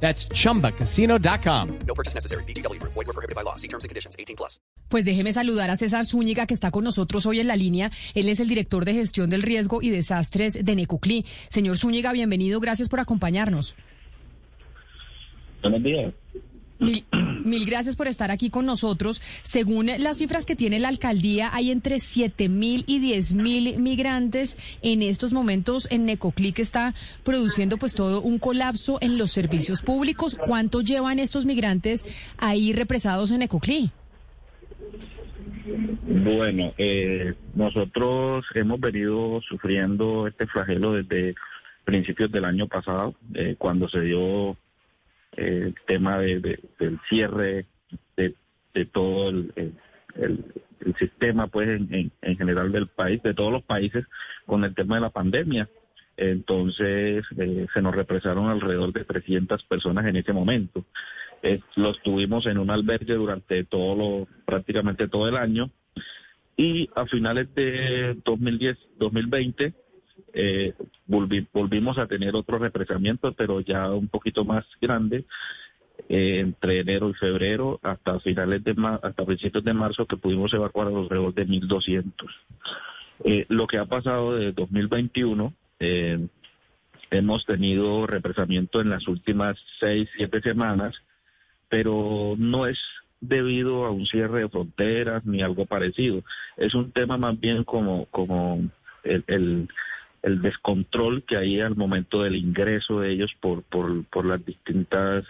That's chumbacasino.com. No purchase necessary. BGW. Void were prohibited by law. See terms and conditions. 18 plus. Pues déjeme saludar a César Zúñiga, que está con nosotros hoy en la línea. Él es el director de gestión del riesgo y desastres de Necoclí. Señor Zúñiga, bienvenido. Gracias por acompañarnos. Buenos días. Mil, mil gracias por estar aquí con nosotros. Según las cifras que tiene la alcaldía, hay entre 7 mil y 10 mil migrantes en estos momentos en Necoclí, que está produciendo pues todo un colapso en los servicios públicos. ¿Cuánto llevan estos migrantes ahí represados en Necoclí? Bueno, eh, nosotros hemos venido sufriendo este flagelo desde principios del año pasado, eh, cuando se dio el tema de, de- del cierre de, todo el, sistema, pues en, en- en general del país, de todos los países, con el tema de la pandemia. Entonces eh, se nos represaron alrededor de 300 personas en ese momento. Eh, los tuvimos en un albergue durante todo lo, prácticamente todo el año y a finales de 2010, 2020 eh, volvi- volvimos a tener otro represamiento, pero ya un poquito más grande, eh, entre enero y febrero hasta finales de ma- hasta principios de marzo que pudimos evacuar alrededor de 1.200. Eh, lo que ha pasado de 2021, eh, hemos tenido represamiento en las últimas seis, siete semanas, pero no es debido a un cierre de fronteras ni algo parecido. Es un tema más bien como, como el, el descontrol que hay al momento del ingreso de ellos por, por, por las distintas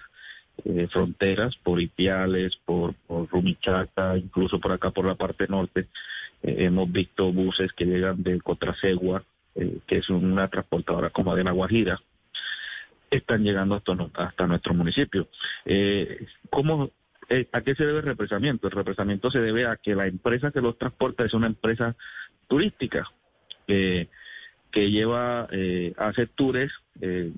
eh, fronteras, por Ipiales, por, por Rumichaca, incluso por acá por la parte norte. Eh, hemos visto buses que llegan de Cotrasegua, eh, que es una transportadora como de La Guajira, están llegando hasta, nuestro municipio. ¿cómo, ¿A qué se debe el represamiento? El represamiento se debe a que la empresa que los transporta es una empresa turística que lleva, eh, hace tours, eh,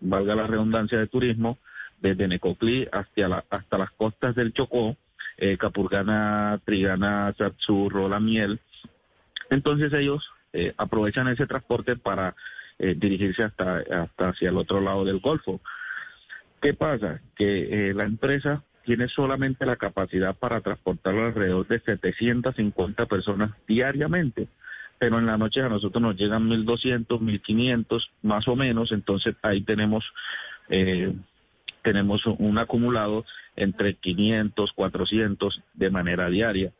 valga la redundancia de turismo, desde Necoclí hasta, la, hasta las costas del Chocó, eh, Capurgana, Trigana, Satsurro, La Miel. Entonces ellos eh, aprovechan ese transporte para dirigirse hasta, hasta hacia el otro lado del Golfo. ¿Qué pasa? Que la empresa tiene solamente la capacidad para transportar alrededor de 750 personas diariamente, pero en la noche a nosotros nos llegan 1.200, 1.500 más o menos, entonces ahí tenemos eh, tenemos un acumulado entre 500, 400 de manera diaria.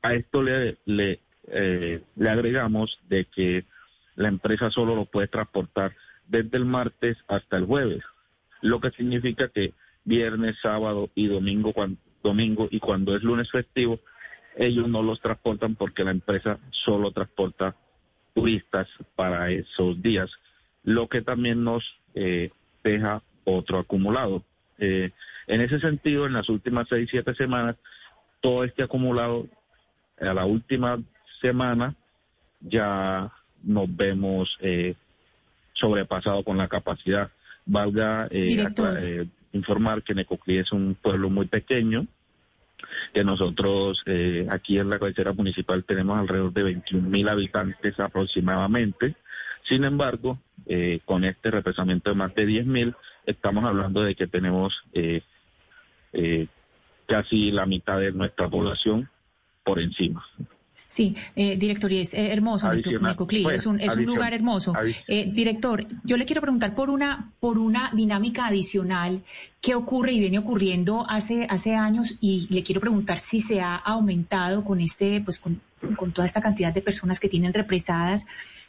A esto le, eh, le agregamos de que la empresa solo lo puede transportar desde el martes hasta el jueves, lo que significa que viernes, sábado y domingo, cuan- domingo y cuando es lunes festivo, ellos no los transportan porque la empresa solo transporta turistas para esos días, lo que también nos eh, deja otro acumulado. Eh, en ese sentido, en las últimas seis, siete semanas, todo este acumulado, a la última semana, ya nos vemos eh, sobrepasado con la capacidad. Valga eh, Director. acla- eh, informar que Necoclí es un pueblo muy pequeño, que nosotros eh, aquí en la cabecera municipal tenemos alrededor de 21 mil habitantes aproximadamente. Sin embargo, eh, con este represamiento de más de 10 mil, estamos hablando de que tenemos eh, casi la mitad de nuestra población por encima. Sí, eh, director, y es eh, hermoso, Necoclí, es un, es un lugar hermoso. Eh, director, yo le quiero preguntar por una, por una dinámica adicional que ocurre y viene ocurriendo hace, hace años y le quiero preguntar si se ha aumentado con este, pues con, con toda esta cantidad de personas que tienen represadas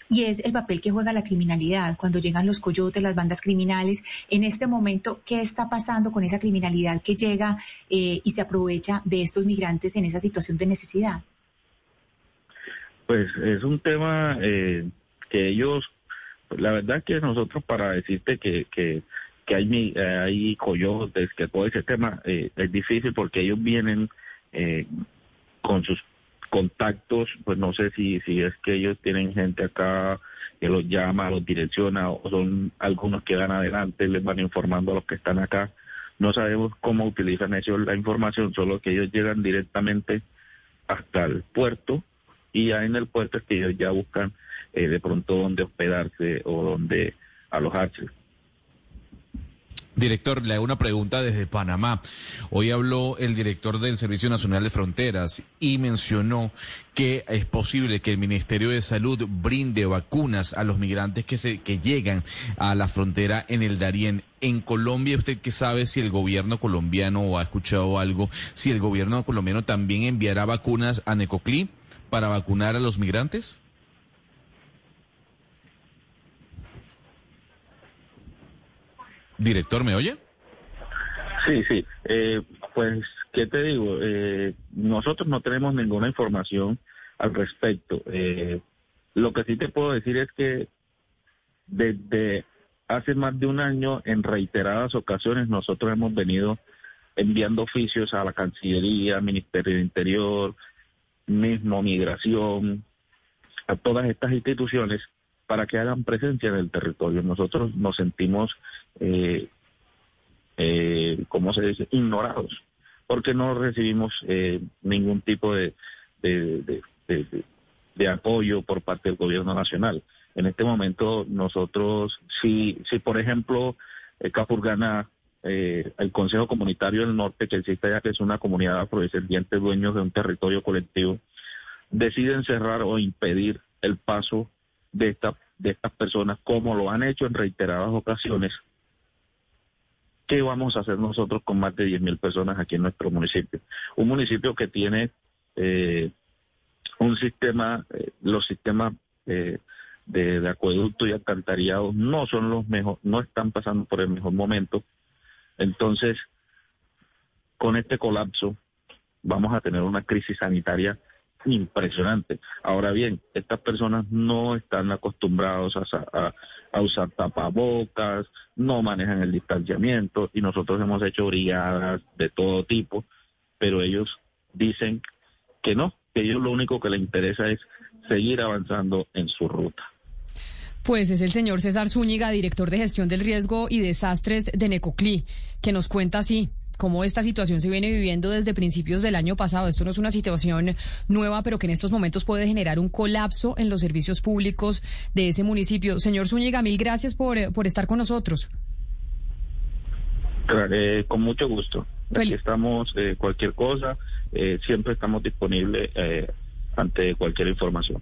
y es el papel que juega la criminalidad cuando llegan los coyotes, las bandas criminales. En este momento, ¿qué está pasando con esa criminalidad que llega eh, y se aprovecha de estos migrantes en esa situación de necesidad? Pues es un tema eh, que ellos, la verdad que nosotros para decirte que, que, hay, eh, hay coyotes, que todo ese tema eh, es difícil porque ellos vienen eh, con sus contactos, pues no sé si, si es que ellos tienen gente acá que los llama, los direcciona, o son algunos que van adelante, les van informando a los que están acá. No sabemos cómo utilizan ellos la información, solo que ellos llegan directamente hasta el puerto y ya en el puerto es que ellos ya buscan eh, de pronto dónde hospedarse o dónde alojarse. Director, le hago una pregunta desde Panamá. Hoy habló el director del Servicio Nacional de Fronteras y mencionó que es posible que el Ministerio de Salud brinde vacunas a los migrantes que se que llegan a la frontera en el Darién. En Colombia, ¿usted qué sabe si el gobierno colombiano o ha escuchado algo, si el gobierno colombiano también enviará vacunas a Necoclí para vacunar a los migrantes? Director, ¿me oye? Sí, sí. Eh, pues, ¿qué te digo? Eh, nosotros no tenemos ninguna información al respecto. Eh, lo que sí te puedo decir es que desde hace más de un año, en reiteradas ocasiones, nosotros hemos venido enviando oficios a la Cancillería, Ministerio de Interior, mismo Migración, a todas estas instituciones para que hagan presencia en el territorio. Nosotros nos sentimos, eh, eh, ¿cómo se dice?, ignorados, porque no recibimos eh, ningún tipo de, de, de, apoyo por parte del gobierno nacional. En este momento nosotros, si, si por ejemplo, el Capurgana, eh, el Consejo Comunitario del Norte, que existe ya que es una comunidad afrodescendiente dueños de un territorio colectivo, deciden cerrar o impedir el paso de, esta, de estas personas, como lo han hecho en reiteradas ocasiones, ¿qué vamos a hacer nosotros con más de 10.000 personas aquí en nuestro municipio? Un municipio que tiene eh, un sistema, eh, los sistemas de, de, acueducto y alcantarillado no son los mejores, no están pasando por el mejor momento. Entonces, con este colapso, vamos a tener una crisis sanitaria impresionante. Ahora bien, estas personas no están acostumbrados a, usar tapabocas, no manejan el distanciamiento y nosotros hemos hecho brigadas de todo tipo, pero ellos dicen que no, que ellos lo único que les interesa es seguir avanzando en su ruta. Pues es el señor César Zúñiga, director de gestión del riesgo y desastres de Necoclí, que nos cuenta así cómo esta situación se viene viviendo desde principios del año pasado. Esto no es una situación nueva, pero que en estos momentos puede generar un colapso en los servicios públicos de ese municipio. Señor Zúñiga, mil gracias por, eh, por estar con nosotros. Eh, con mucho gusto. Aquí estamos, eh, cualquier cosa, siempre estamos disponibles ante cualquier información.